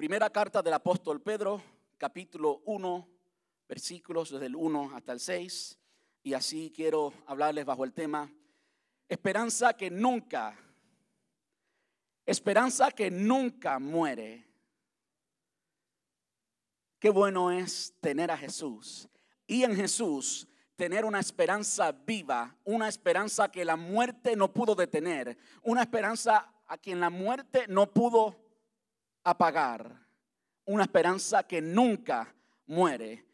Primera carta del apóstol Pedro, capítulo 1, versículos desde el 1 hasta el 6. Y así quiero hablarles bajo el tema, esperanza que nunca, esperanza que nunca muere. Qué bueno es tener a Jesús y en Jesús tener una esperanza viva, una esperanza que la muerte no pudo detener, una esperanza a quien la muerte no pudo apagar, una esperanza que nunca muere.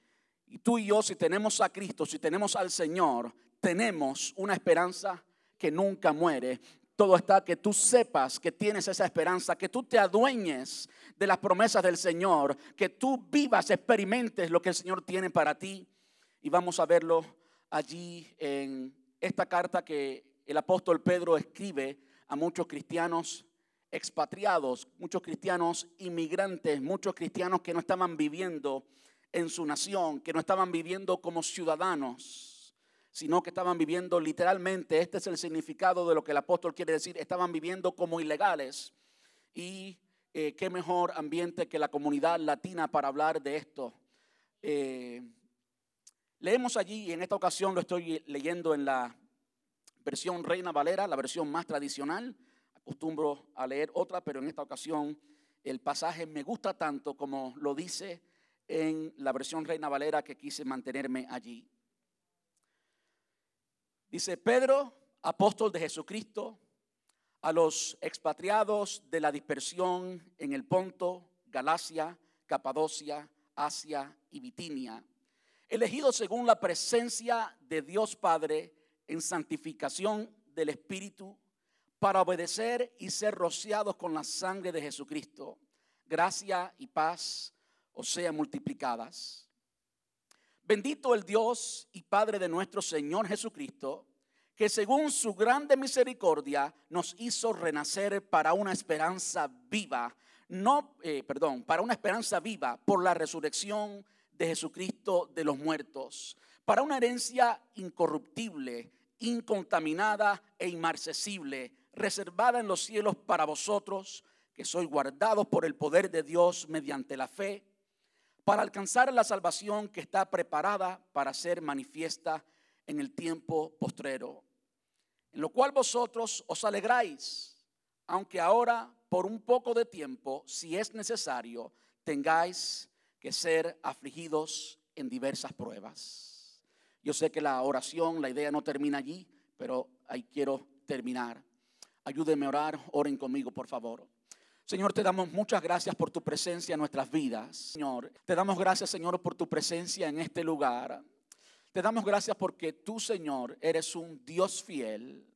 Y tú y yo, si tenemos a Cristo, si tenemos al Señor, tenemos una esperanza que nunca muere. Todo está que tú sepas que tienes esa esperanza, que tú te adueñes de las promesas del Señor, que tú vivas, experimentes lo que el Señor tiene para ti. Y vamos a verlo allí en esta carta que el apóstol Pedro escribe a muchos cristianos expatriados, muchos cristianos inmigrantes, muchos cristianos que no estaban viviendo en su nación, que no estaban viviendo como ciudadanos, sino que estaban viviendo literalmente, este es el significado de lo que el apóstol quiere decir, estaban viviendo como ilegales. Y eh, qué mejor ambiente que la comunidad latina para hablar de esto. Eh, leemos allí, y en esta ocasión lo estoy leyendo en la versión Reina Valera, la versión más tradicional. Acostumbro a leer otra, pero en esta ocasión el pasaje me gusta tanto como lo dice en la versión Reina Valera que quise mantenerme allí. Dice Pedro, apóstol de Jesucristo, a los expatriados de la dispersión en el Ponto, Galacia, Capadocia, Asia y Bitinia, elegidos según la presencia de Dios Padre en santificación del Espíritu para obedecer y ser rociados con la sangre de Jesucristo. Gracia y paz o sean multiplicadas. Bendito el Dios y Padre de nuestro Señor Jesucristo, que según su grande misericordia nos hizo renacer para una esperanza viva, no, eh, perdón, para una esperanza viva por la resurrección de Jesucristo de los muertos, para una herencia incorruptible, incontaminada e inmarcesible, reservada en los cielos para vosotros, que sois guardados por el poder de Dios mediante la fe, para alcanzar la salvación que está preparada para ser manifiesta en el tiempo postrero, en lo cual vosotros os alegráis, aunque ahora por un poco de tiempo, si es necesario, tengáis que ser afligidos en diversas pruebas. Yo sé que la oración, la idea no termina allí, pero ahí quiero terminar. Ayúdenme a orar, oren conmigo, por favor. Señor, te damos muchas gracias por tu presencia en nuestras vidas. Señor, te damos gracias, Señor, por tu presencia en este lugar. Te damos gracias porque tú, Señor, eres un Dios fiel.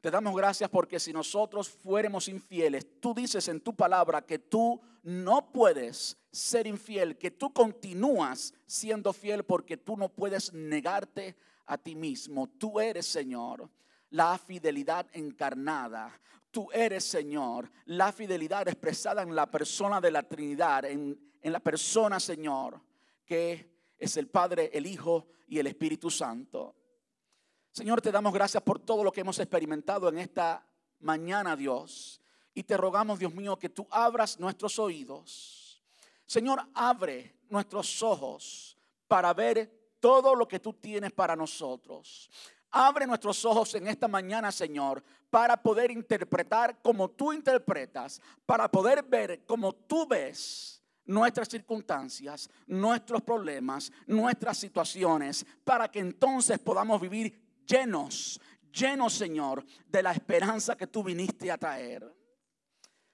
Te damos gracias porque si nosotros fuéramos infieles, tú dices en tu palabra que tú no puedes ser infiel, que tú continúas siendo fiel porque tú no puedes negarte a ti mismo. Tú eres, Señor, la fidelidad encarnada. Tú eres, Señor, la fidelidad expresada en la persona de la Trinidad, en, en la persona, Señor, que es el Padre, el Hijo y el Espíritu Santo. Señor, te damos gracias por todo lo que hemos experimentado en esta mañana, Dios. Y te rogamos, Dios mío, que tú abras nuestros oídos. Señor, abre nuestros ojos para ver todo lo que tú tienes para nosotros. Abre nuestros ojos en esta mañana, Señor, para poder interpretar como tú interpretas, para poder ver como tú ves nuestras circunstancias, nuestros problemas, nuestras situaciones, para que entonces podamos vivir llenos, llenos, Señor, de la esperanza que tú viniste a traer.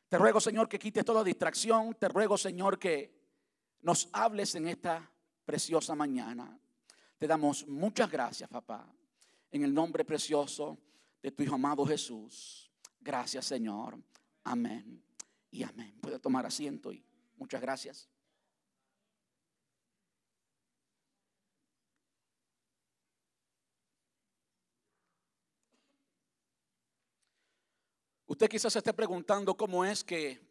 Te ruego, Señor, que quites toda distracción. Te ruego, Señor, que nos hables en esta preciosa mañana. Te damos muchas gracias, papá, en el nombre precioso de tu Hijo amado Jesús. Gracias, Señor. Amén y amén. Puede tomar asiento y muchas gracias. Usted quizás se esté preguntando cómo es que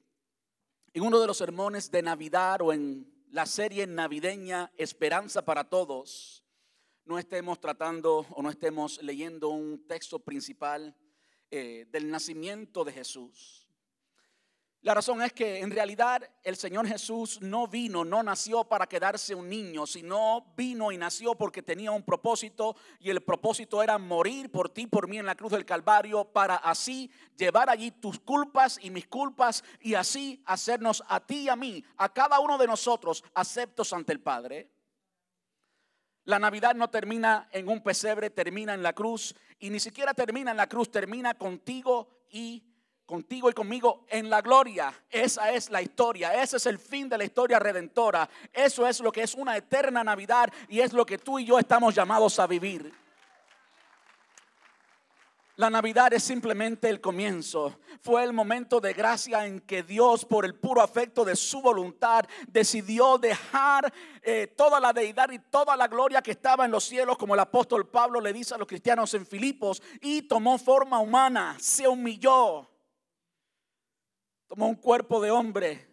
en uno de los sermones de Navidad o en la serie navideña Esperanza para Todos, no estemos tratando o no estemos leyendo un texto principal eh, del nacimiento de Jesús. La razón es que en realidad el Señor Jesús no vino, no nació para quedarse un niño, sino vino y nació porque tenía un propósito y el propósito era morir por ti, por mí en la cruz del Calvario, para así llevar allí tus culpas y mis culpas y así hacernos a ti y a mí, a cada uno de nosotros, aceptos ante el Padre. La Navidad no termina en un pesebre, termina en la cruz y ni siquiera termina en la cruz, termina contigo y contigo y conmigo en la gloria. Esa es la historia, ese es el fin de la historia redentora. Eso es lo que es una eterna Navidad y es lo que tú y yo estamos llamados a vivir. La Navidad es simplemente el comienzo. Fue el momento de gracia en que Dios, por el puro afecto de su voluntad, decidió dejar eh, toda la deidad y toda la gloria que estaba en los cielos, como el apóstol Pablo le dice a los cristianos en Filipos, y tomó forma humana, se humilló tomó un cuerpo de hombre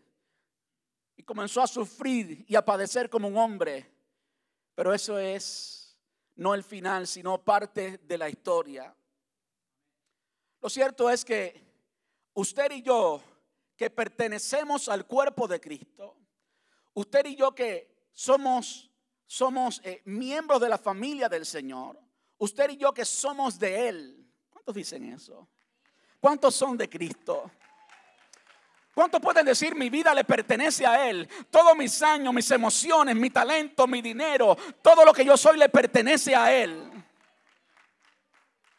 y comenzó a sufrir y a padecer como un hombre. Pero eso es no el final, sino parte de la historia. Lo cierto es que usted y yo, que pertenecemos al cuerpo de Cristo, usted y yo que somos, somos eh, miembros de la familia del Señor, usted y yo que somos de Él, ¿cuántos dicen eso? ¿Cuántos son de Cristo? ¿Cuántos pueden decir mi vida le pertenece a Él? Todos mis años, mis emociones, mi talento, mi dinero, todo lo que yo soy le pertenece a Él.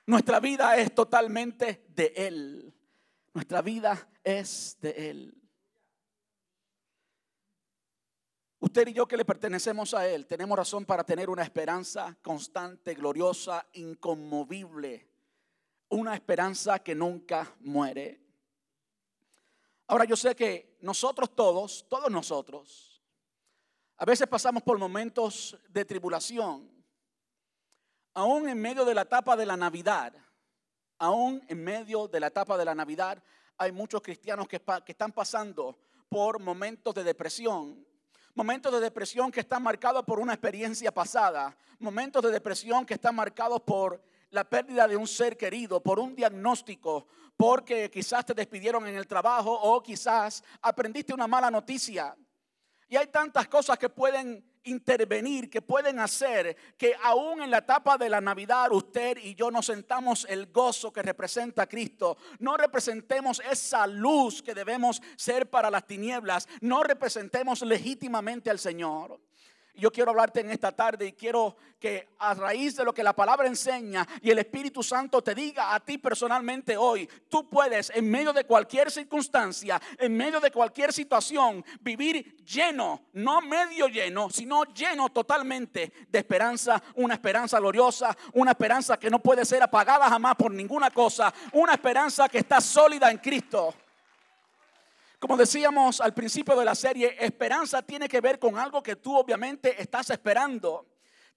Nuestra vida es totalmente de Él. Nuestra vida es de Él. Usted y yo que le pertenecemos a Él, tenemos razón para tener una esperanza constante, gloriosa, inconmovible. Una esperanza que nunca muere. Ahora yo sé que nosotros todos, todos nosotros, a veces pasamos por momentos de tribulación, aún en medio de la etapa de la Navidad, aún en medio de la etapa de la Navidad, hay muchos cristianos que, que están pasando por momentos de depresión, momentos de depresión que están marcados por una experiencia pasada, momentos de depresión que están marcados por la pérdida de un ser querido, por un diagnóstico, porque quizás te despidieron en el trabajo o quizás aprendiste una mala noticia. Y hay tantas cosas que pueden intervenir, que pueden hacer que aún en la etapa de la Navidad usted y yo nos sentamos el gozo que representa Cristo. No representemos esa luz que debemos ser para las tinieblas. No representemos legítimamente al Señor. Yo quiero hablarte en esta tarde y quiero que a raíz de lo que la palabra enseña y el Espíritu Santo te diga a ti personalmente hoy, tú puedes en medio de cualquier circunstancia, en medio de cualquier situación, vivir lleno, no medio lleno, sino lleno totalmente de esperanza, una esperanza gloriosa, una esperanza que no puede ser apagada jamás por ninguna cosa, una esperanza que está sólida en Cristo. Como decíamos al principio de la serie, esperanza tiene que ver con algo que tú obviamente estás esperando.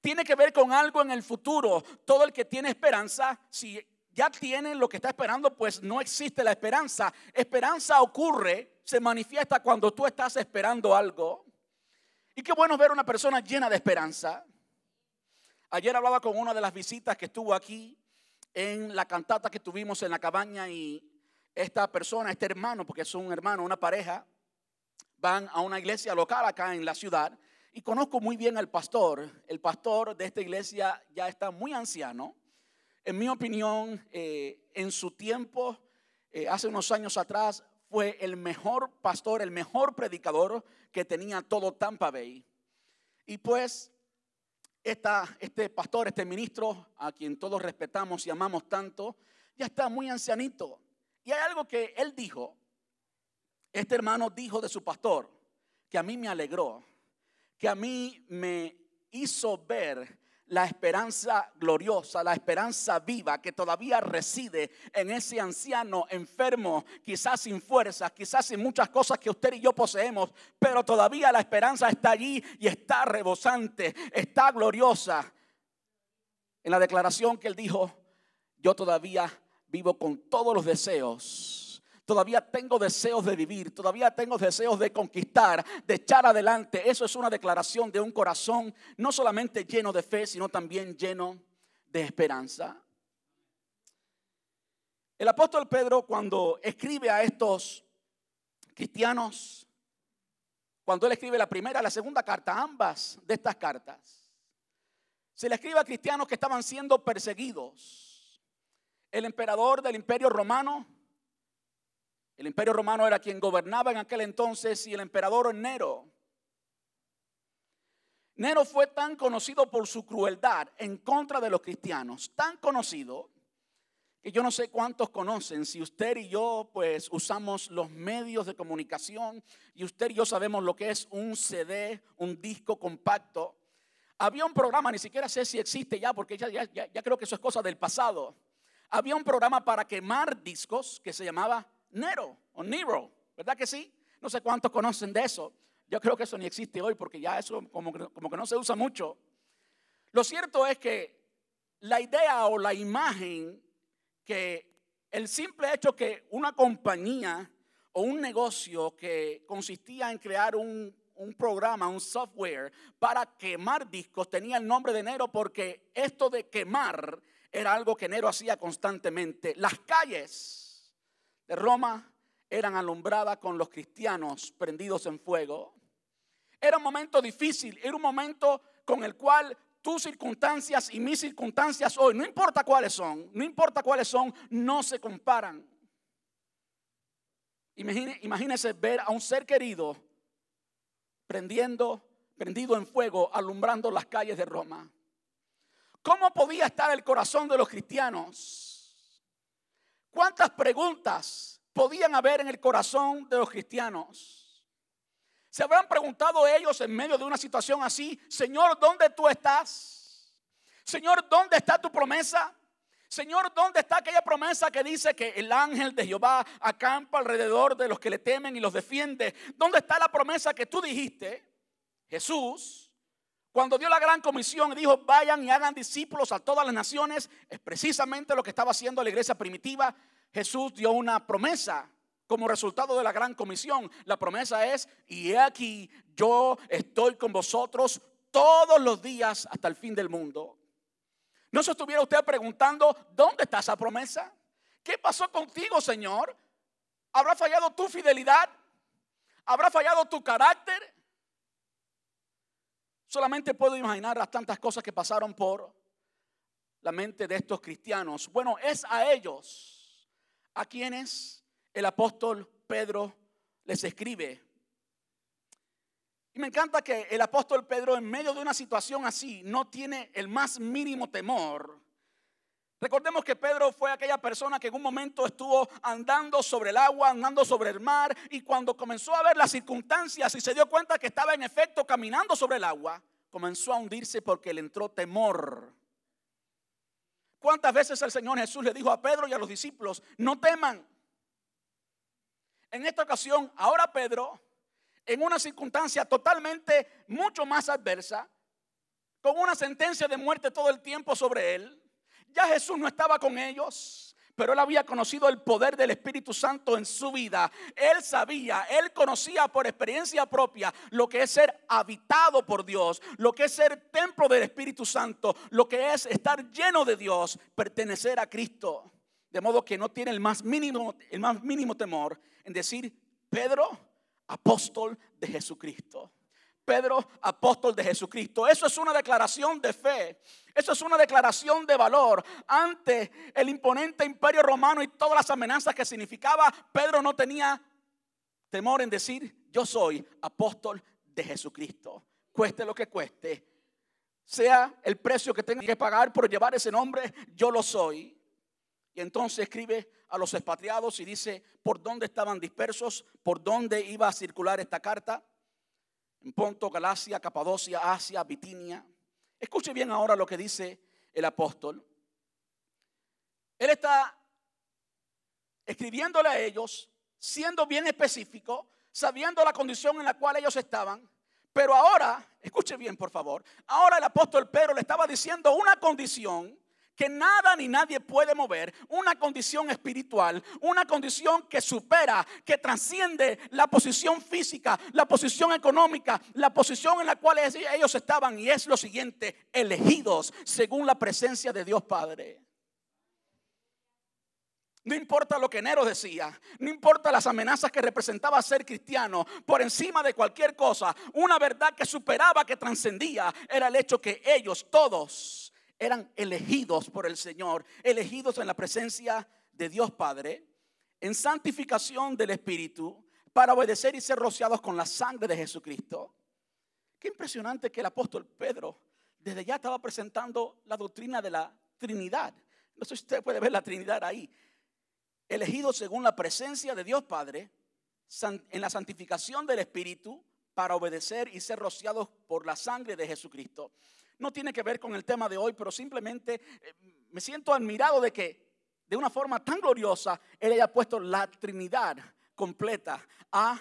Tiene que ver con algo en el futuro. Todo el que tiene esperanza, si ya tiene lo que está esperando, pues no existe la esperanza. Esperanza ocurre, se manifiesta cuando tú estás esperando algo. Y qué bueno ver una persona llena de esperanza. Ayer hablaba con una de las visitas que estuvo aquí en la cantata que tuvimos en la cabaña y esta persona, este hermano, porque es un hermano, una pareja, van a una iglesia local acá en la ciudad y conozco muy bien al pastor. El pastor de esta iglesia ya está muy anciano. En mi opinión, eh, en su tiempo, eh, hace unos años atrás, fue el mejor pastor, el mejor predicador que tenía todo Tampa Bay. Y pues, este pastor, este ministro, a quien todos respetamos y amamos tanto, ya está muy ancianito. Y hay algo que él dijo, este hermano dijo de su pastor, que a mí me alegró, que a mí me hizo ver la esperanza gloriosa, la esperanza viva que todavía reside en ese anciano enfermo, quizás sin fuerzas, quizás sin muchas cosas que usted y yo poseemos, pero todavía la esperanza está allí y está rebosante, está gloriosa. En la declaración que él dijo, yo todavía vivo con todos los deseos. Todavía tengo deseos de vivir, todavía tengo deseos de conquistar, de echar adelante. Eso es una declaración de un corazón no solamente lleno de fe, sino también lleno de esperanza. El apóstol Pedro cuando escribe a estos cristianos, cuando él escribe la primera la segunda carta, ambas de estas cartas, se le escribe a cristianos que estaban siendo perseguidos. El emperador del imperio romano, el imperio romano era quien gobernaba en aquel entonces y el emperador Nero. Nero fue tan conocido por su crueldad en contra de los cristianos, tan conocido que yo no sé cuántos conocen, si usted y yo pues usamos los medios de comunicación y usted y yo sabemos lo que es un CD, un disco compacto. Había un programa, ni siquiera sé si existe ya, porque ya, ya, creo que eso es cosa del pasado. Había un programa para quemar discos que se llamaba Nero o Nero, ¿verdad que sí? No sé cuántos conocen de eso. Yo creo que eso ni existe hoy porque ya eso como, que no se usa mucho. Lo cierto es que la idea o la imagen que el simple hecho que una compañía o un negocio que consistía en crear un, programa, un software para quemar discos tenía el nombre de Nero porque esto de quemar era algo que Nero hacía constantemente. Las calles de Roma eran alumbradas con los cristianos prendidos en fuego. Era un momento difícil, era un momento con el cual tus circunstancias y mis circunstancias hoy, no importa cuáles son, no importa cuáles son, no se comparan. imagínese ver a un ser querido prendiendo, prendido en fuego, alumbrando las calles de Roma. ¿Cómo podía estar el corazón de los cristianos? ¿Cuántas preguntas podían haber en el corazón de los cristianos? Se habrán preguntado ellos en medio de una situación así, Señor, ¿dónde tú estás? Señor, ¿dónde está tu promesa? Señor, ¿dónde está aquella promesa que dice que el ángel de Jehová acampa alrededor de los que le temen y los defiende? ¿Dónde está la promesa que tú dijiste, Jesús, cuando dio la gran comisión y dijo, vayan y hagan discípulos a todas las naciones? Es precisamente lo que estaba haciendo la iglesia primitiva. Jesús dio una promesa como resultado de la gran comisión. La promesa es, y he aquí, yo estoy con vosotros todos los días hasta el fin del mundo. ¿No se estuviera usted preguntando, ¿dónde está esa promesa? ¿Qué pasó contigo, Señor? ¿Habrá fallado tu fidelidad? ¿Habrá fallado tu carácter? Solamente puedo imaginar las tantas cosas que pasaron por la mente de estos cristianos. Bueno, es a ellos a quienes el apóstol Pedro les escribe. Y me encanta que el apóstol Pedro en medio de una situación así no tiene el más mínimo temor. Recordemos que Pedro fue aquella persona que en un momento estuvo andando sobre el agua, andando sobre el mar, y cuando comenzó a ver las circunstancias y se dio cuenta que estaba en efecto caminando sobre el agua, comenzó a hundirse porque le entró temor. ¿Cuántas veces el Señor Jesús le dijo a Pedro y a los discípulos, no teman? En esta ocasión, ahora Pedro, en una circunstancia totalmente mucho más adversa, con una sentencia de muerte todo el tiempo sobre él, ya Jesús no estaba con ellos, pero él había conocido el poder del Espíritu Santo en su vida. Él sabía, él conocía por experiencia propia lo que es ser habitado por Dios, lo que es ser templo del Espíritu Santo, lo que es estar lleno de Dios, pertenecer a Cristo. De modo que no tiene el más mínimo, el más mínimo temor en decir, Pedro, apóstol de Jesucristo. Pedro, apóstol de Jesucristo. Eso es una declaración de fe. Eso es una declaración de valor. Ante el imponente imperio romano y todas las amenazas que significaba, Pedro no tenía temor en decir, yo soy apóstol de Jesucristo. Cueste lo que cueste. Sea el precio que tenga que pagar por llevar ese nombre, yo lo soy. Y entonces escribe a los expatriados y dice por dónde estaban dispersos, por dónde iba a circular esta carta. Ponto, Galacia, Capadocia, Asia, Bitinia. Escuche bien ahora lo que dice el apóstol. Él está escribiéndole a ellos, siendo bien específico, sabiendo la condición en la cual ellos estaban. Pero ahora, escuche bien por favor, ahora el apóstol Pedro le estaba diciendo una condición que nada ni nadie puede mover, una condición espiritual, una condición que supera, que trasciende la posición física, la posición económica, la posición en la cual ellos estaban y es lo siguiente, elegidos según la presencia de Dios Padre. No importa lo que Nero decía, no importa las amenazas que representaba ser cristiano, por encima de cualquier cosa, una verdad que superaba, que trascendía, era el hecho que ellos todos eran elegidos por el Señor, elegidos en la presencia de Dios Padre, en santificación del Espíritu, para obedecer y ser rociados con la sangre de Jesucristo. Qué impresionante que el apóstol Pedro desde ya estaba presentando la doctrina de la Trinidad. No sé si usted puede ver la Trinidad ahí elegidos según la presencia de Dios Padre, en la santificación del Espíritu, para obedecer y ser rociados por la sangre de Jesucristo. No tiene que ver con el tema de hoy, pero simplemente eh, me siento admirado de que de una forma tan gloriosa Él haya puesto la Trinidad completa a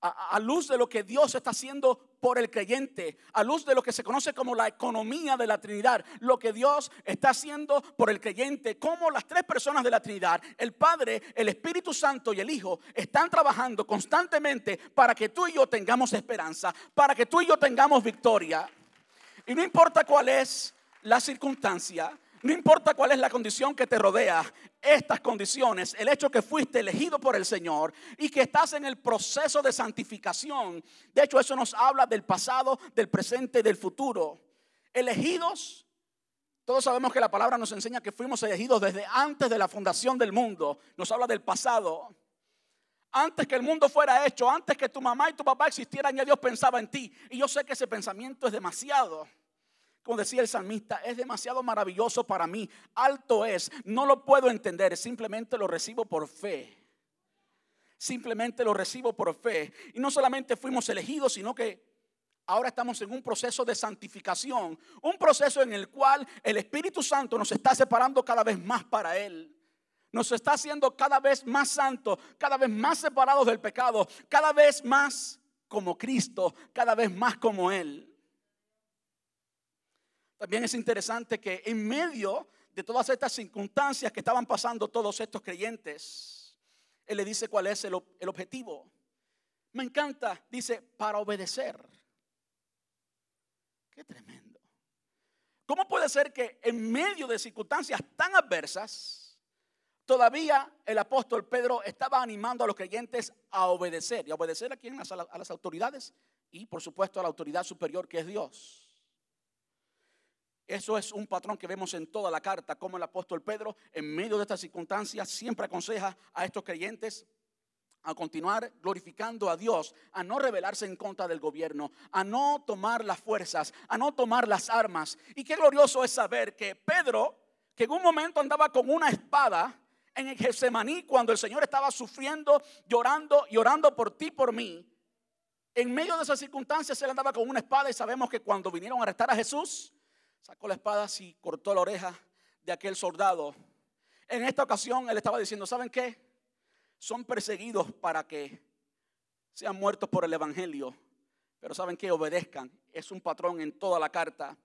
a, luz de lo que Dios está haciendo por el creyente, a luz de lo que se conoce como la economía de la Trinidad, lo que Dios está haciendo por el creyente, como las tres personas de la Trinidad, el Padre, el Espíritu Santo y el Hijo, están trabajando constantemente para que tú y yo tengamos esperanza, para que tú y yo tengamos victoria. Y no importa cuál es la circunstancia, no importa cuál es la condición que te rodea, estas condiciones, el hecho que fuiste elegido por el Señor y que estás en el proceso de santificación. De hecho, eso nos habla del pasado, del presente y del futuro. Elegidos, todos sabemos que la palabra nos enseña que fuimos elegidos desde antes de la fundación del mundo. Nos habla del pasado. Antes que el mundo fuera hecho, antes que tu mamá y tu papá existieran, ya Dios pensaba en ti. Y yo sé que ese pensamiento es demasiado como decía el salmista, es demasiado maravilloso para mí, alto es, no lo puedo entender, simplemente lo recibo por fe. Simplemente lo recibo por fe. Y no solamente fuimos elegidos, sino que ahora estamos en un proceso de santificación, un proceso en el cual el Espíritu Santo nos está separando cada vez más para Él. Nos está haciendo cada vez más santos, cada vez más separados del pecado, cada vez más como Cristo, cada vez más como Él. También es interesante que en medio de todas estas circunstancias que estaban pasando todos estos creyentes, Él le dice cuál es el, objetivo. Me encanta, dice, para obedecer. Qué tremendo. ¿Cómo puede ser que en medio de circunstancias tan adversas, todavía el apóstol Pedro estaba animando a los creyentes a obedecer? ¿Y a obedecer a quién? A las autoridades y por supuesto a la autoridad superior que es Dios. Eso es un patrón que vemos en toda la carta, como el apóstol Pedro, en medio de estas circunstancias, siempre aconseja a estos creyentes a continuar glorificando a Dios, a no rebelarse en contra del gobierno, a no tomar las fuerzas, a no tomar las armas. Y qué glorioso es saber que Pedro, que en un momento andaba con una espada en el Getsemaní, cuando el Señor estaba sufriendo, llorando y orando por ti, por mí, en medio de esas circunstancias él andaba con una espada y sabemos que cuando vinieron a arrestar a Jesús, Sacó la espada y cortó la oreja de aquel soldado. En esta ocasión él estaba diciendo, ¿saben qué? Son perseguidos para que sean muertos por el Evangelio. Pero ¿saben qué? Obedezcan. Es un patrón en toda la carta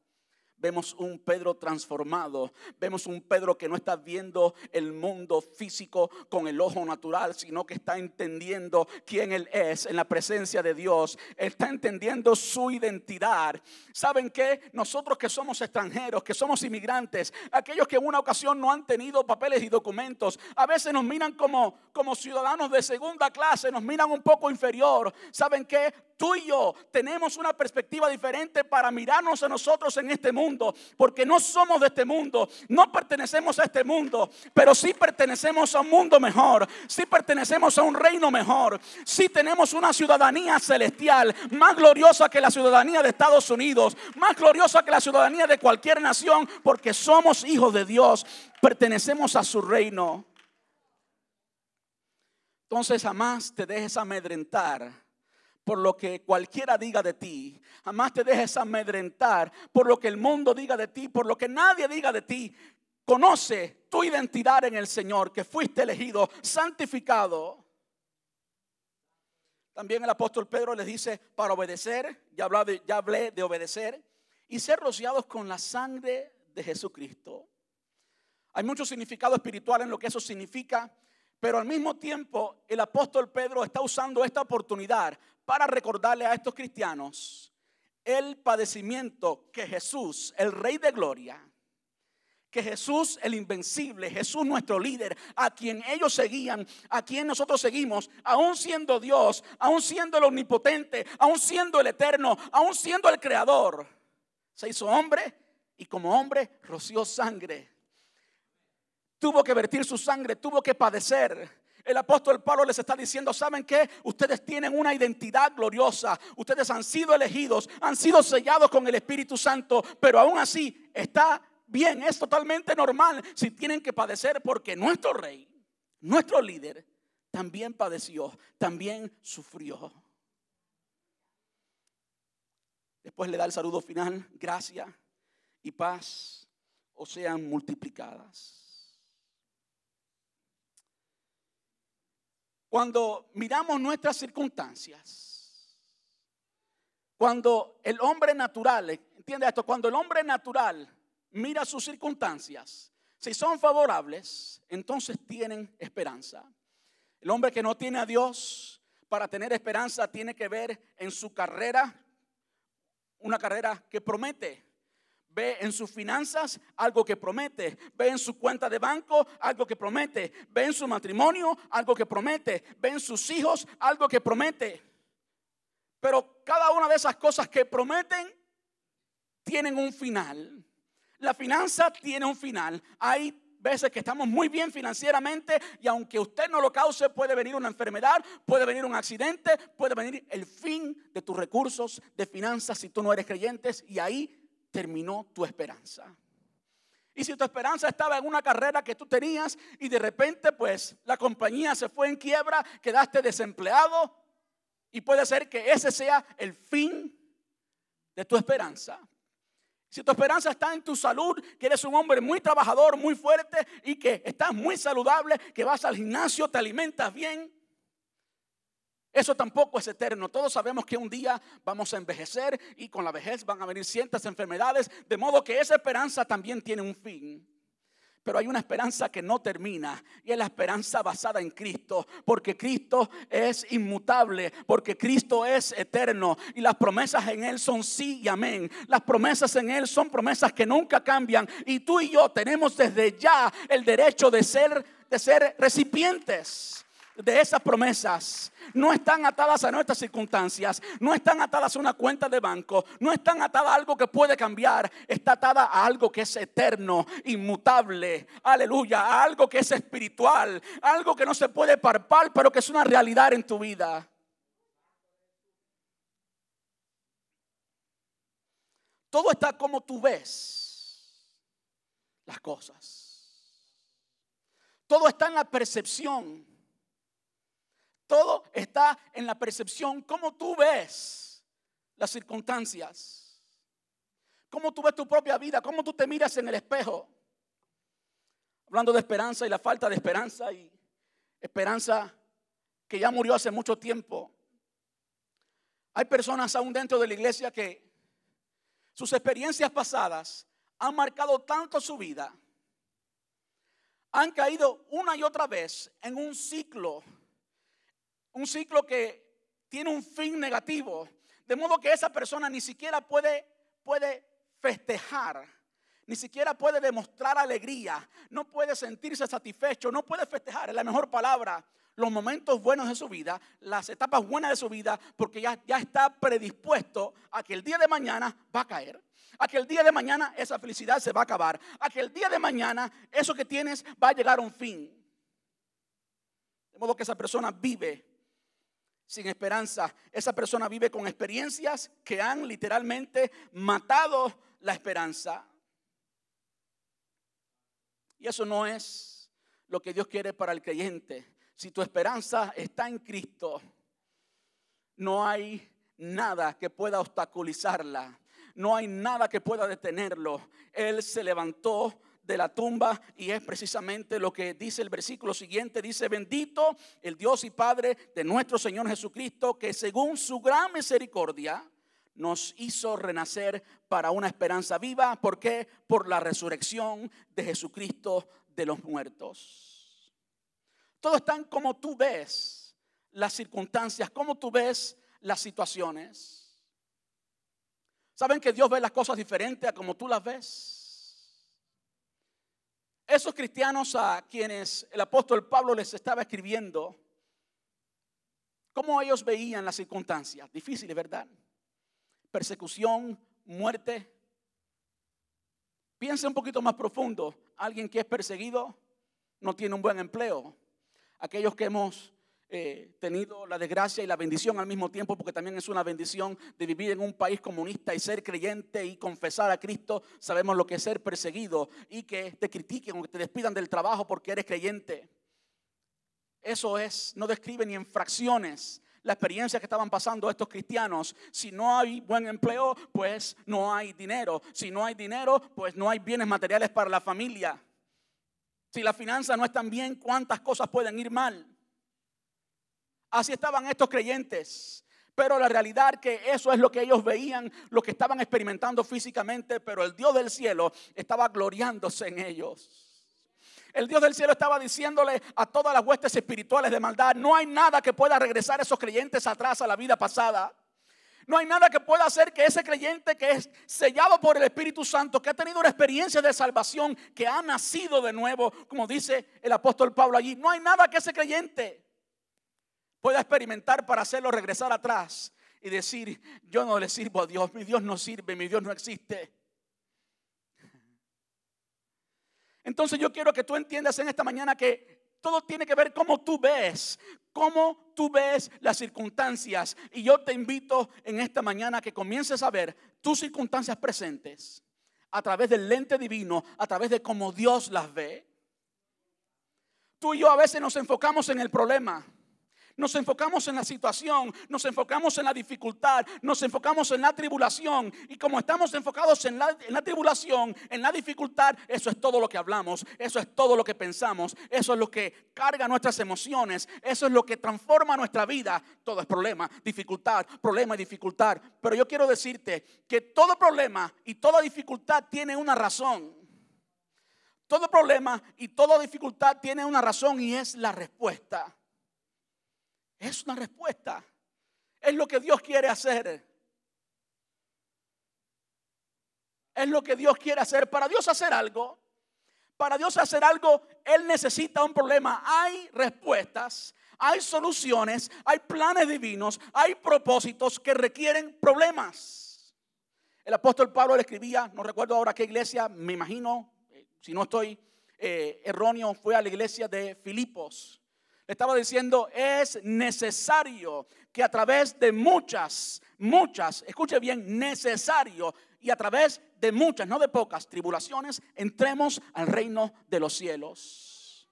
vemos un Pedro transformado, vemos un Pedro que no está viendo el mundo físico con el ojo natural, sino que está entendiendo quién Él es en la presencia de Dios, está entendiendo su identidad. ¿Saben qué? Nosotros que somos extranjeros, que somos inmigrantes, aquellos que en una ocasión no han tenido papeles y documentos, a veces nos miran como, como ciudadanos de segunda clase, nos miran un poco inferior. ¿Saben qué? Tú y yo tenemos una perspectiva diferente para mirarnos a nosotros en este mundo porque no somos de este mundo, no pertenecemos a este mundo, pero sí pertenecemos a un mundo mejor, sí pertenecemos a un reino mejor, sí tenemos una ciudadanía celestial más gloriosa que la ciudadanía de Estados Unidos, más gloriosa que la ciudadanía de cualquier nación, porque somos hijos de Dios, pertenecemos a su reino. Entonces jamás te dejes amedrentar por lo que cualquiera diga de ti. Jamás te dejes amedrentar por lo que el mundo diga de ti, por lo que nadie diga de ti. Conoce tu identidad en el Señor, que fuiste elegido, santificado. También el apóstol Pedro les dice, para obedecer, ya, hablé ya hablé de obedecer, y ser rociados con la sangre de Jesucristo. Hay mucho significado espiritual en lo que eso significa, pero al mismo tiempo el apóstol Pedro está usando esta oportunidad para recordarle a estos cristianos el padecimiento que Jesús, el Rey de Gloria, que Jesús el invencible, Jesús nuestro líder, a quien ellos seguían, a quien nosotros seguimos, aún siendo Dios, aún siendo el omnipotente, aún siendo el eterno, aún siendo el creador, se hizo hombre y como hombre roció sangre. Tuvo que vertir su sangre, tuvo que padecer. El apóstol Pablo les está diciendo, ¿saben qué? Ustedes tienen una identidad gloriosa. Ustedes han sido elegidos, han sido sellados con el Espíritu Santo, pero aún así está bien, es totalmente normal si tienen que padecer porque nuestro rey, nuestro líder, también padeció, también sufrió. Después le da el saludo final, gracia y paz o sean multiplicadas. Cuando miramos nuestras circunstancias, cuando el hombre natural, entiende esto, cuando el hombre natural mira sus circunstancias, si son favorables, entonces tienen esperanza. El hombre que no tiene a Dios, para tener esperanza, tiene que ver en su carrera, una carrera que promete. Ve en sus finanzas algo que promete. Ve en su cuenta de banco algo que promete. Ve en su matrimonio algo que promete. Ve en sus hijos algo que promete. Pero cada una de esas cosas que prometen tienen un final. La finanza tiene un final. Hay veces que estamos muy bien financieramente y aunque usted no lo cause, puede venir una enfermedad, puede venir un accidente, puede venir el fin de tus recursos de finanzas si tú no eres creyente y ahí terminó tu esperanza. Y si tu esperanza estaba en una carrera que tú tenías y de repente pues la compañía se fue en quiebra, quedaste desempleado y puede ser que ese sea el fin de tu esperanza. Si tu esperanza está en tu salud, que eres un hombre muy trabajador, muy fuerte y que estás muy saludable, que vas al gimnasio, te alimentas bien, eso tampoco es eterno. Todos sabemos que un día vamos a envejecer y con la vejez van a venir ciertas enfermedades, de modo que esa esperanza también tiene un fin. Pero hay una esperanza que no termina y es la esperanza basada en Cristo, porque Cristo es inmutable, porque Cristo es eterno y las promesas en Él son sí y amén. Las promesas en Él son promesas que nunca cambian y tú y yo tenemos desde ya el derecho de ser, de ser recipientes de esas promesas no están atadas a nuestras circunstancias, no están atadas a una cuenta de banco, no están atadas a algo que puede cambiar, está atada a algo que es eterno, inmutable, aleluya, a algo que es espiritual, algo que no se puede parpar, pero que es una realidad en tu vida. Todo está como tú ves las cosas. Todo está en la percepción. Todo está en la percepción, cómo tú ves las circunstancias, cómo tú ves tu propia vida, cómo tú te miras en el espejo. Hablando de esperanza y la falta de esperanza y esperanza que ya murió hace mucho tiempo. Hay personas aún dentro de la iglesia que sus experiencias pasadas han marcado tanto su vida, han caído una y otra vez en un ciclo un ciclo que tiene un fin negativo, de modo que esa persona ni siquiera puede, puede festejar, ni siquiera puede demostrar alegría, no puede sentirse satisfecho, no puede festejar, es la mejor palabra, los momentos buenos de su vida, las etapas buenas de su vida, porque ya, ya está predispuesto a que el día de mañana va a caer. A que el día de mañana esa felicidad se va a acabar. A que el día de mañana eso que tienes va a llegar a un fin. De modo que esa persona vive sin esperanza. Esa persona vive con experiencias que han literalmente matado la esperanza. Y eso no es lo que Dios quiere para el creyente. Si tu esperanza está en Cristo, no hay nada que pueda obstaculizarla. No hay nada que pueda detenerlo. Él se levantó de la tumba y es precisamente lo que dice el versículo siguiente. Dice, bendito el Dios y Padre de nuestro Señor Jesucristo, que según su gran misericordia nos hizo renacer para una esperanza viva. ¿Por qué? Por la resurrección de Jesucristo de los muertos. Todo están como tú ves las circunstancias, como tú ves las situaciones. ¿Saben que Dios ve las cosas diferentes a como tú las ves? Esos cristianos a quienes el apóstol Pablo les estaba escribiendo, ¿cómo ellos veían las circunstancias? Difíciles, ¿verdad? Persecución, muerte. Piensa un poquito más profundo. Alguien que es perseguido no tiene un buen empleo. Aquellos que hemos eh, tenido la desgracia y la bendición al mismo tiempo, porque también es una bendición de vivir en un país comunista y ser creyente y confesar a Cristo. Sabemos lo que es ser perseguido y que te critiquen o que te despidan del trabajo porque eres creyente. Eso es, no describe ni en fracciones la experiencia que estaban pasando estos cristianos. Si no hay buen empleo, pues no hay dinero. Si no hay dinero, pues no hay bienes materiales para la familia. Si las finanzas no están bien, ¿cuántas cosas pueden ir mal? Así estaban estos creyentes. Pero la realidad que eso es lo que ellos veían, lo que estaban experimentando físicamente, pero el Dios del cielo estaba gloriándose en ellos. El Dios del cielo estaba diciéndole a todas las huestes espirituales de maldad, no hay nada que pueda regresar a esos creyentes atrás a la vida pasada. No hay nada que pueda hacer que ese creyente que es sellado por el Espíritu Santo, que ha tenido una experiencia de salvación, que ha nacido de nuevo, como dice el apóstol Pablo allí, no hay nada que ese creyente pueda experimentar para hacerlo regresar atrás y decir, yo no le sirvo a Dios, mi Dios no sirve, mi Dios no existe. Entonces yo quiero que tú entiendas en esta mañana que todo tiene que ver cómo tú ves, cómo tú ves las circunstancias. Y yo te invito en esta mañana que comiences a ver tus circunstancias presentes a través del lente divino, a través de cómo Dios las ve. Tú y yo a veces nos enfocamos en el problema. Nos enfocamos en la situación, nos enfocamos en la dificultad, nos enfocamos en la tribulación. Y como estamos enfocados en la, tribulación, en la dificultad, eso es todo lo que hablamos, eso es todo lo que pensamos, eso es lo que carga nuestras emociones, eso es lo que transforma nuestra vida. Todo es problema, dificultad, problema y dificultad. Pero yo quiero decirte que todo problema y toda dificultad tiene una razón. Todo problema y toda dificultad tiene una razón y es la respuesta. Es una respuesta. Es lo que Dios quiere hacer. Es lo que Dios quiere hacer. Para Dios hacer algo, para Dios hacer algo, Él necesita un problema. Hay respuestas, hay soluciones, hay planes divinos, hay propósitos que requieren problemas. El apóstol Pablo le escribía, no recuerdo ahora qué iglesia, me imagino, eh, si no estoy eh, erróneo, fue a la iglesia de Filipos estaba diciendo, es necesario que a través de muchas, muchas, escuche bien, necesario y a través de muchas, no de pocas tribulaciones, entremos al reino de los cielos.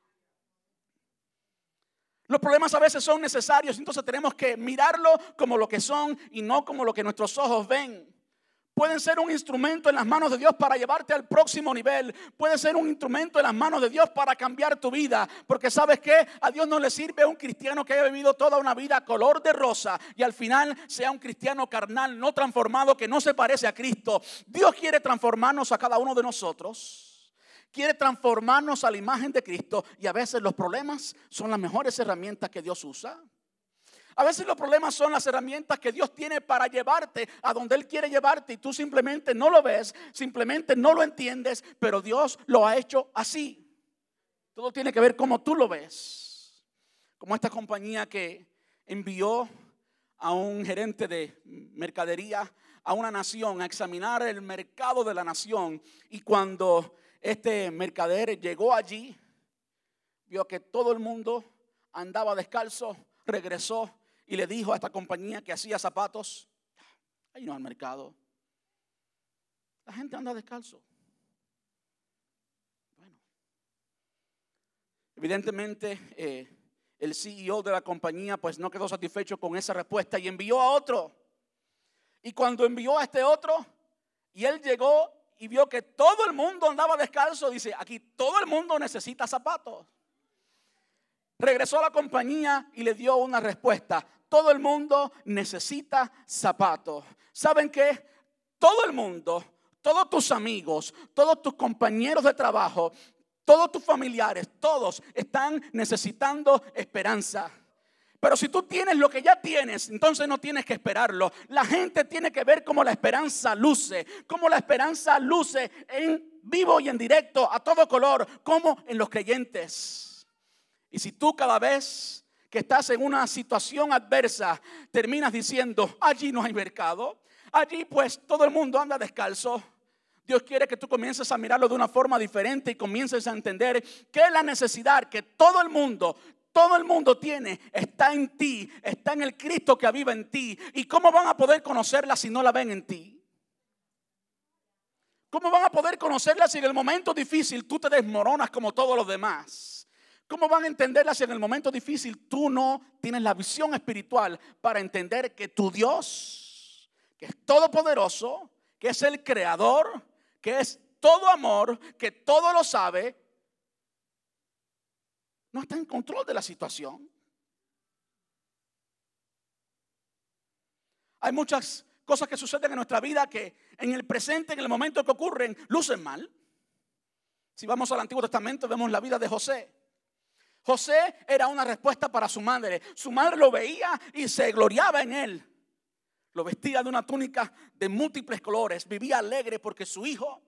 Los problemas a veces son necesarios, entonces tenemos que mirarlo como lo que son y no como lo que nuestros ojos ven pueden ser un instrumento en las manos de Dios para llevarte al próximo nivel. Puede ser un instrumento en las manos de Dios para cambiar tu vida. Porque sabes que a Dios no le sirve un cristiano que haya vivido toda una vida color de rosa y al final sea un cristiano carnal, no transformado, que no se parece a Cristo. Dios quiere transformarnos a cada uno de nosotros. Quiere transformarnos a la imagen de Cristo y a veces los problemas son las mejores herramientas que Dios usa. A veces los problemas son las herramientas que Dios tiene para llevarte a donde Él quiere llevarte y tú simplemente no lo ves, simplemente no lo entiendes, pero Dios lo ha hecho así. Todo tiene que ver cómo tú lo ves. Como esta compañía que envió a un gerente de mercadería a una nación a examinar el mercado de la nación y cuando este mercader llegó allí, vio que todo el mundo andaba descalzo, regresó y le dijo a esta compañía que hacía zapatos, ahí no al mercado. La gente anda descalzo. Bueno, evidentemente eh, el CEO de la compañía pues no quedó satisfecho con esa respuesta y envió a otro. Y cuando envió a este otro, y él llegó y vio que todo el mundo andaba descalzo, dice, aquí todo el mundo necesita zapatos. Regresó a la compañía y le dio una respuesta todo el mundo necesita zapatos. ¿Saben qué? Todo el mundo, todos tus amigos, todos tus compañeros de trabajo, todos tus familiares, todos están necesitando esperanza. Pero si tú tienes lo que ya tienes, entonces no tienes que esperarlo. La gente tiene que ver cómo la esperanza luce, cómo la esperanza luce en vivo y en directo, a todo color, como en los creyentes. Y si tú cada vez que estás en una situación adversa terminas diciendo, allí no hay mercado, allí pues todo el mundo anda descalzo. Dios quiere que tú comiences a mirarlo de una forma diferente y comiences a entender que la necesidad que todo el mundo, todo el mundo tiene está en ti, está en el Cristo que vive en ti. ¿Y cómo van a poder conocerla si no la ven en ti? ¿Cómo van a poder conocerla si en el momento difícil tú te desmoronas como todos los demás? ¿Cómo van a entenderla si en el momento difícil tú no tienes la visión espiritual para entender que tu Dios, que es todopoderoso, que es el creador, que es todo amor, que todo lo sabe, no está en control de la situación? Hay muchas cosas que suceden en nuestra vida que en el presente, en el momento que ocurren, lucen mal. Si vamos al Antiguo Testamento, vemos la vida de José. José era una respuesta para su madre. Su madre lo veía y se gloriaba en él. Lo vestía de una túnica de múltiples colores. Vivía alegre porque su hijo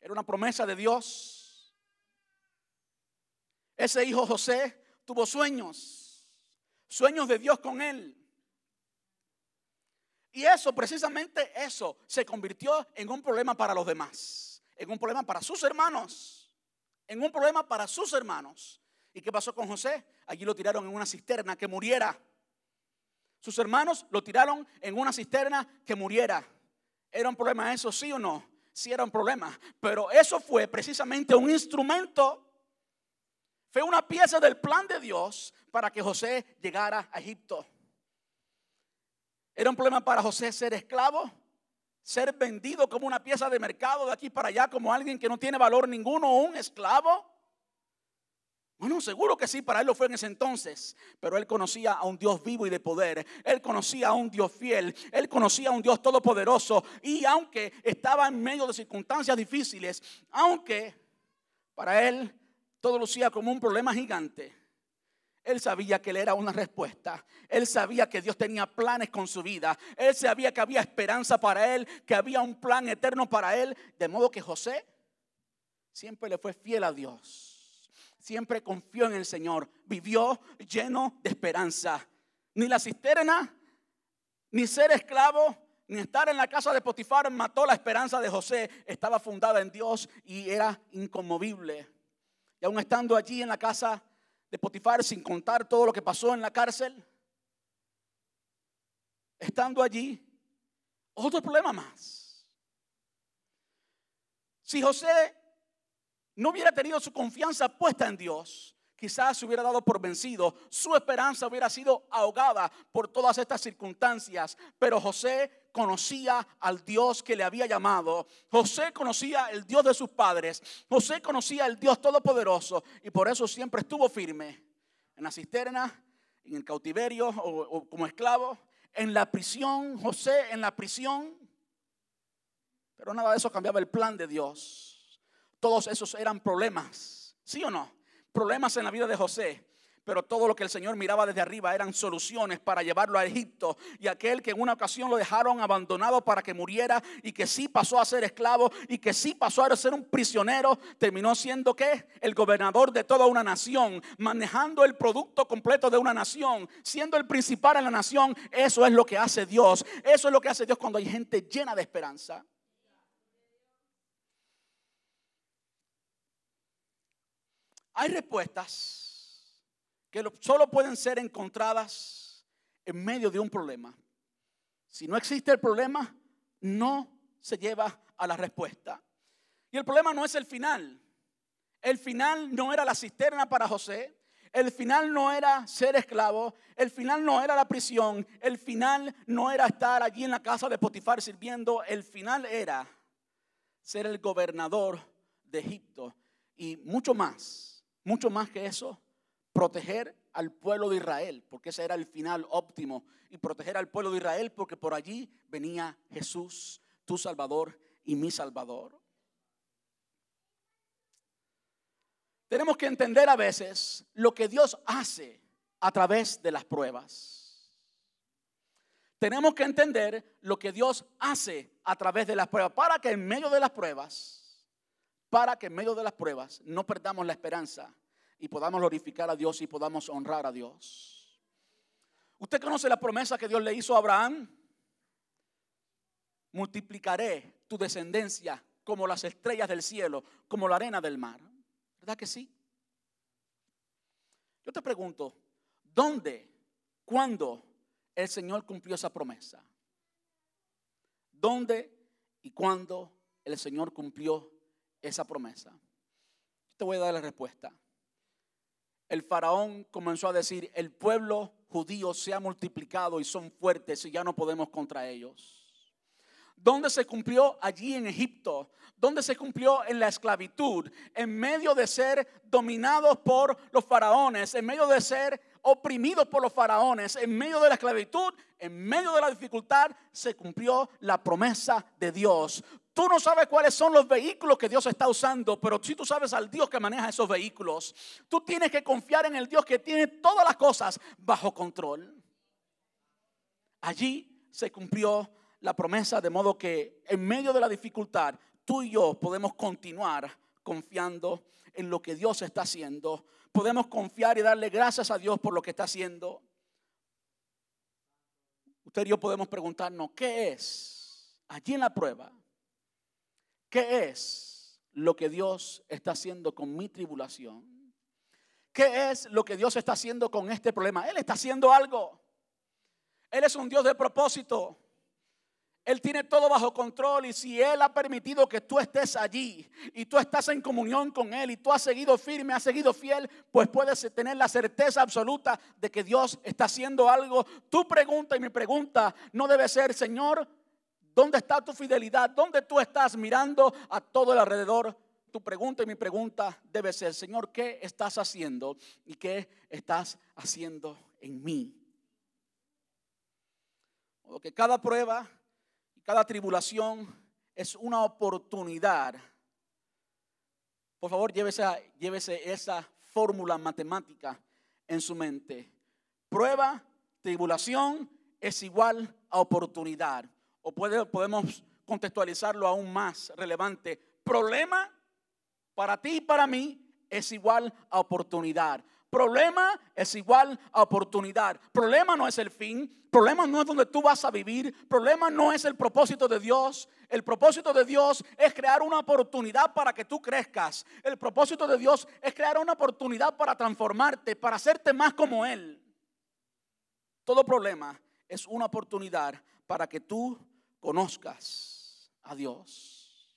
era una promesa de Dios. Ese hijo José tuvo sueños, sueños de Dios con él. Y eso, precisamente eso, se convirtió en un problema para los demás, en un problema para sus hermanos, en un problema para sus hermanos. ¿Y qué pasó con José? Allí lo tiraron en una cisterna que muriera. Sus hermanos lo tiraron en una cisterna que muriera. ¿Era un problema eso, sí o no? Sí era un problema. Pero eso fue precisamente un instrumento, fue una pieza del plan de Dios para que José llegara a Egipto. Era un problema para José ser esclavo, ser vendido como una pieza de mercado de aquí para allá, como alguien que no tiene valor ninguno, un esclavo. Bueno, seguro que sí, para él lo fue en ese entonces, pero él conocía a un Dios vivo y de poder, él conocía a un Dios fiel, él conocía a un Dios todopoderoso y aunque estaba en medio de circunstancias difíciles, aunque para él todo lucía como un problema gigante, él sabía que él era una respuesta. Él sabía que Dios tenía planes con su vida. Él sabía que había esperanza para él, que había un plan eterno para él. De modo que José siempre le fue fiel a Dios. Siempre confió en el Señor. Vivió lleno de esperanza. Ni la cisterna, ni ser esclavo, ni estar en la casa de Potifar mató la esperanza de José. Estaba fundada en Dios y era inconmovible. Y aún estando allí en la casa de Potifar sin contar todo lo que pasó en la cárcel. Estando allí, otro problema más. Si José no hubiera tenido su confianza puesta en Dios, quizás se hubiera dado por vencido, su esperanza hubiera sido ahogada por todas estas circunstancias, pero José conocía al Dios que le había llamado. José conocía el Dios de sus padres. José conocía el Dios todopoderoso y por eso siempre estuvo firme en la cisterna, en el cautiverio o, como esclavo, en la prisión, José en la prisión. Pero nada de eso cambiaba el plan de Dios. Todos esos eran problemas, ¿sí o no? Problemas en la vida de José pero todo lo que el Señor miraba desde arriba eran soluciones para llevarlo a Egipto. Y aquel que en una ocasión lo dejaron abandonado para que muriera y que sí pasó a ser esclavo y que sí pasó a ser un prisionero, terminó siendo que el gobernador de toda una nación, manejando el producto completo de una nación, siendo el principal en la nación. Eso es lo que hace Dios. Eso es lo que hace Dios cuando hay gente llena de esperanza. Hay respuestas que solo pueden ser encontradas en medio de un problema. Si no existe el problema, no se lleva a la respuesta. Y el problema no es el final. El final no era la cisterna para José. El final no era ser esclavo. El final no era la prisión. El final no era estar allí en la casa de Potifar sirviendo. El final era ser el gobernador de Egipto. Y mucho más, mucho más que eso, proteger al pueblo de Israel, porque ese era el final óptimo, y proteger al pueblo de Israel porque por allí venía Jesús, tu Salvador y mi Salvador. Tenemos que entender a veces lo que Dios hace a través de las pruebas. Tenemos que entender lo que Dios hace a través de las pruebas para que en medio de las pruebas para que en medio de las pruebas no perdamos la esperanza y podamos glorificar a Dios y podamos honrar a Dios. ¿Usted conoce la promesa que Dios le hizo a Abraham? Multiplicaré tu descendencia como las estrellas del cielo, como la arena del mar. ¿Verdad que sí? Yo te pregunto, ¿dónde, cuándo el Señor cumplió esa promesa? ¿Dónde y cuándo el Señor cumplió esa promesa? te voy a dar la respuesta. El faraón comenzó a decir, el pueblo judío se ha multiplicado y son fuertes y ya no podemos contra ellos. ¿Dónde se cumplió? Allí en Egipto. ¿Dónde se cumplió en la esclavitud? En medio de ser dominados por los faraones, en medio de ser oprimidos por los faraones, en medio de la esclavitud, en medio de la dificultad, se cumplió la promesa de Dios. Tú no sabes cuáles son los vehículos que Dios está usando, pero si tú sabes al Dios que maneja esos vehículos, tú tienes que confiar en el Dios que tiene todas las cosas bajo control. Allí se cumplió la promesa, de modo que en medio de la dificultad, tú y yo podemos continuar confiando en lo que Dios está haciendo. Podemos confiar y darle gracias a Dios por lo que está haciendo. Usted y yo podemos preguntarnos, ¿qué es allí en la prueba? ¿Qué es lo que Dios está haciendo con mi tribulación? ¿Qué es lo que Dios está haciendo con este problema? Él está haciendo algo. Él es un Dios de propósito. Él tiene todo bajo control y si Él ha permitido que tú estés allí y tú estás en comunión con Él y tú has seguido firme, has seguido fiel, pues puedes tener la certeza absoluta de que Dios está haciendo algo. Tu pregunta y mi pregunta no debe ser, Señor, ¿dónde está tu fidelidad? ¿Dónde tú estás mirando a todo el alrededor? Tu pregunta y mi pregunta debe ser, Señor, ¿qué estás haciendo y qué estás haciendo en mí? Porque cada prueba cada tribulación es una oportunidad. Por favor, llévese, llévese esa fórmula matemática en su mente. Prueba, tribulación es igual a oportunidad. O podemos contextualizarlo aún más relevante. Problema para ti y para mí es igual a oportunidad. Problema es igual a oportunidad. Problema no es el fin. Problema no es donde tú vas a vivir. Problema no es el propósito de Dios. El propósito de Dios es crear una oportunidad para que tú crezcas. El propósito de Dios es crear una oportunidad para transformarte, para hacerte más como Él. Todo problema es una oportunidad para que tú conozcas a Dios.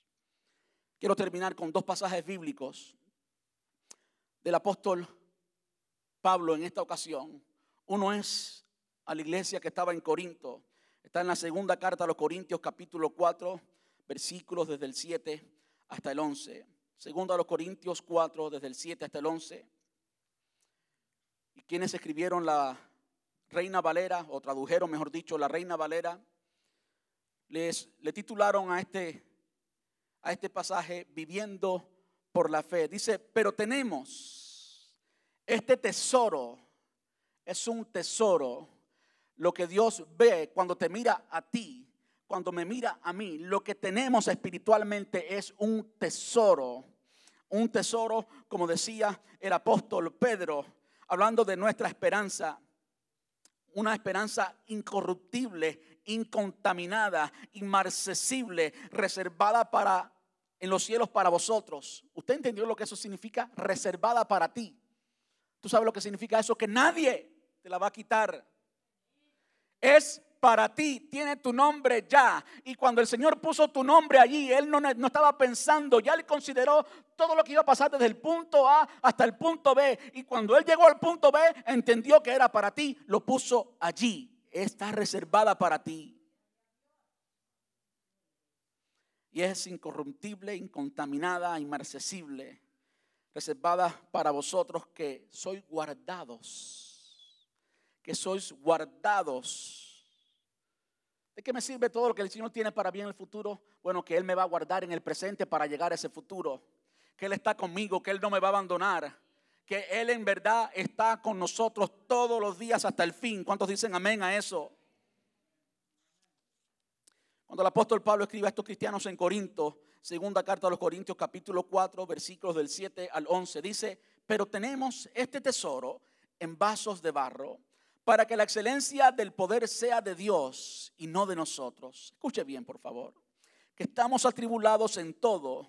Quiero terminar con dos pasajes bíblicos del apóstol Pablo en esta ocasión. Uno es a la iglesia que estaba en Corinto. Está en la segunda carta a los Corintios capítulo 4, versículos desde el 7 hasta el 11. Segundo a los Corintios 4, desde el 7 hasta el 11. Y quienes escribieron la Reina Valera, o tradujeron, mejor dicho, la Reina Valera, les le titularon a este, a este pasaje Viviendo por la fe. Dice, pero tenemos este tesoro es un tesoro. Lo que Dios ve cuando te mira a ti, cuando me mira a mí, lo que tenemos espiritualmente es un tesoro. Un tesoro, como decía el apóstol Pedro, hablando de nuestra esperanza. Una esperanza incorruptible, incontaminada, inmarcesible, reservada para en los cielos para vosotros. ¿Usted entendió lo que eso significa? Reservada para ti. ¿Tú sabes lo que significa eso? Que nadie te la va a quitar. Es para ti, tiene tu nombre ya. Y cuando el Señor puso tu nombre allí, Él no, no, estaba pensando, ya Él consideró todo lo que iba a pasar desde el punto A hasta el punto B. Y cuando Él llegó al punto B, entendió que era para ti, lo puso allí. Está reservada para ti. Y es incorruptible, incontaminada, inmarcesible reservada para vosotros que sois guardados, que sois guardados. ¿De qué me sirve todo lo que el Señor tiene para bien en el futuro? Bueno, que Él me va a guardar en el presente para llegar a ese futuro, que Él está conmigo, que Él no me va a abandonar, que Él en verdad está con nosotros todos los días hasta el fin. ¿Cuántos dicen amén a eso? Cuando el apóstol Pablo escribe a estos cristianos en Corinto, segunda carta a los Corintios capítulo 4, versículos del 7 al 11, dice, pero tenemos este tesoro en vasos de barro para que la excelencia del poder sea de Dios y no de nosotros. Escuche bien, por favor, que estamos atribulados en todo,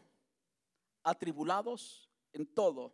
atribulados en todo,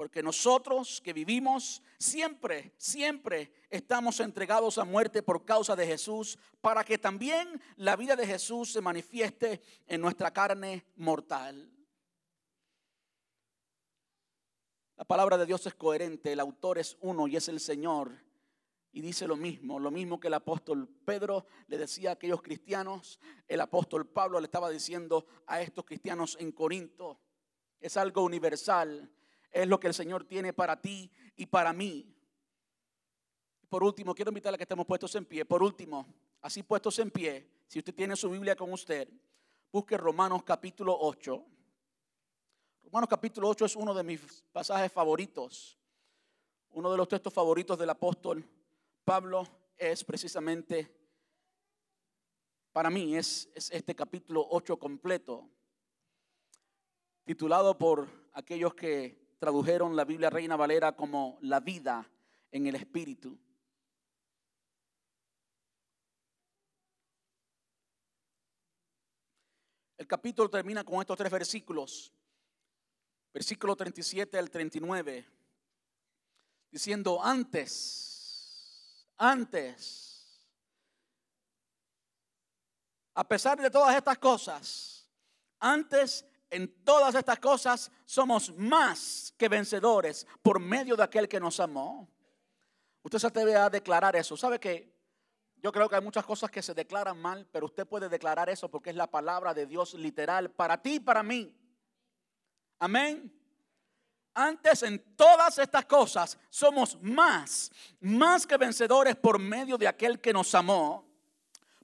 Porque nosotros que vivimos siempre, siempre estamos entregados a muerte por causa de Jesús, para que también la vida de Jesús se manifieste en nuestra carne mortal. La palabra de Dios es coherente, el autor es uno y es el Señor. Y dice lo mismo, lo mismo que el apóstol Pedro le decía a aquellos cristianos, el apóstol Pablo le estaba diciendo a estos cristianos en Corinto. Es algo universal, es lo que el Señor tiene para ti y para mí. Por último, quiero invitarle a que estemos puestos en pie. Por último, así puestos en pie, si usted tiene su Biblia con usted, busque Romanos capítulo 8. Romanos capítulo 8 es uno de mis pasajes favoritos. Uno de los textos favoritos del apóstol Pablo es precisamente, para mí, es, es este capítulo 8 completo, titulado por aquellos que tradujeron la Biblia Reina Valera como la vida en el Espíritu. El capítulo termina con estos tres versículos versículo 37 al 39, diciendo, antes, antes, a pesar de todas estas cosas, antes en todas estas cosas somos más que vencedores por medio de aquel que nos amó. Usted se atreve a declarar eso. ¿Sabe que yo creo que hay muchas cosas que se declaran mal, pero usted puede declarar eso porque es la palabra de Dios literal para ti y para mí. Amén. Antes en todas estas cosas somos más, más que vencedores por medio de aquel que nos amó.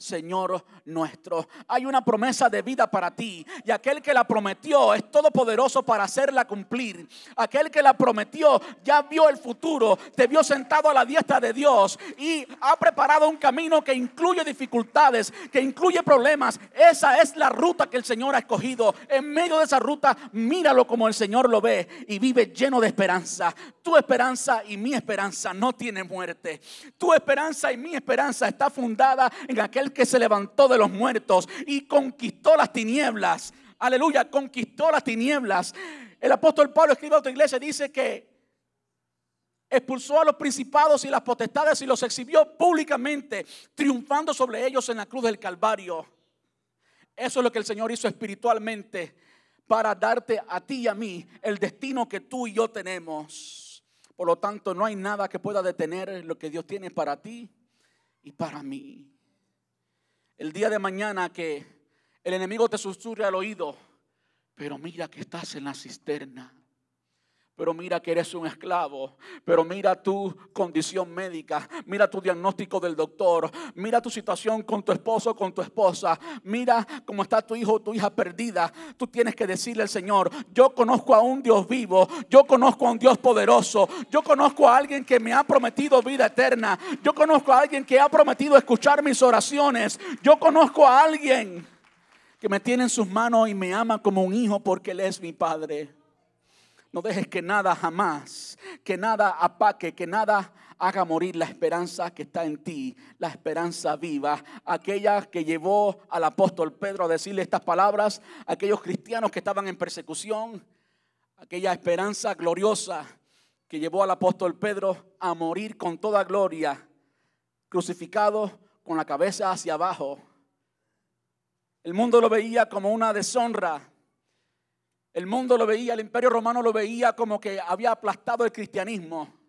Señor nuestro. Hay una promesa de vida para ti y aquel que la prometió es todopoderoso para hacerla cumplir. Aquel que la prometió ya vio el futuro, te vio sentado a la diestra de Dios y ha preparado un camino que incluye dificultades, que incluye problemas. Esa es la ruta que el Señor ha escogido. En medio de esa ruta, míralo como el Señor lo ve y vive lleno de esperanza. Tu esperanza y mi esperanza no tiene muerte. Tu esperanza y mi esperanza está fundada en aquel que se levantó de los muertos y conquistó las tinieblas. Aleluya, conquistó las tinieblas. El apóstol Pablo escribe a otra iglesia dice que expulsó a los principados y las potestades y los exhibió públicamente, triunfando sobre ellos en la cruz del Calvario. Eso es lo que el Señor hizo espiritualmente para darte a ti y a mí el destino que tú y yo tenemos. Por lo tanto, no hay nada que pueda detener lo que Dios tiene para ti y para mí el día de mañana que el enemigo te susurre al oído, pero mira que estás en la cisterna. Pero mira que eres un esclavo. Pero mira tu condición médica. Mira tu diagnóstico del doctor. Mira tu situación con tu esposo, con tu esposa. Mira cómo está tu hijo o tu hija perdida. Tú tienes que decirle al Señor, yo conozco a un Dios vivo. Yo conozco a un Dios poderoso. Yo conozco a alguien que me ha prometido vida eterna. Yo conozco a alguien que ha prometido escuchar mis oraciones. Yo conozco a alguien que me tiene en sus manos y me ama como un hijo porque Él es mi Padre. No dejes que nada jamás, que nada apaque, que nada haga morir la esperanza que está en ti, la esperanza viva, aquella que llevó al apóstol Pedro a decirle estas palabras, aquellos cristianos que estaban en persecución, aquella esperanza gloriosa que llevó al apóstol Pedro a morir con toda gloria, crucificado con la cabeza hacia abajo. El mundo lo veía como una deshonra, el mundo lo veía, el imperio romano lo veía como que había aplastado el cristianismo.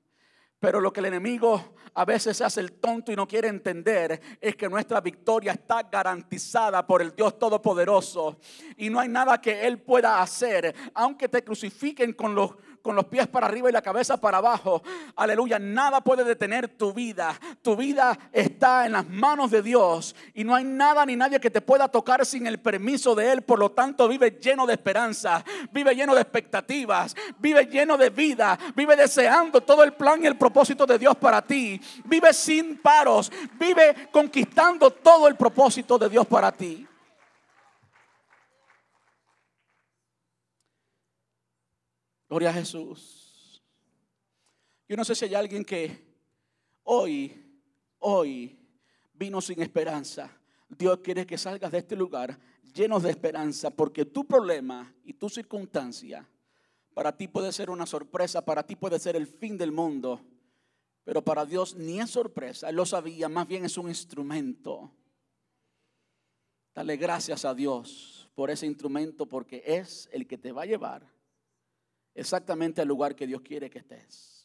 Pero lo que el enemigo a veces hace el tonto y no quiere entender es que nuestra victoria está garantizada por el Dios Todopoderoso. Y no hay nada que Él pueda hacer, aunque te crucifiquen con los con los pies para arriba y la cabeza para abajo. Aleluya, nada puede detener tu vida. Tu vida está en las manos de Dios y no hay nada ni nadie que te pueda tocar sin el permiso de Él. Por lo tanto, vive lleno de esperanza, vive lleno de expectativas, vive lleno de vida, vive deseando todo el plan y el propósito de Dios para ti. Vive sin paros, vive conquistando todo el propósito de Dios para ti. Gloria a Jesús. Yo no sé si hay alguien que hoy, hoy vino sin esperanza. Dios quiere que salgas de este lugar lleno de esperanza porque tu problema y tu circunstancia para ti puede ser una sorpresa, para ti puede ser el fin del mundo, pero para Dios ni es sorpresa, Él lo sabía, más bien es un instrumento. Dale gracias a Dios por ese instrumento porque es el que te va a llevar exactamente al lugar que Dios quiere que estés.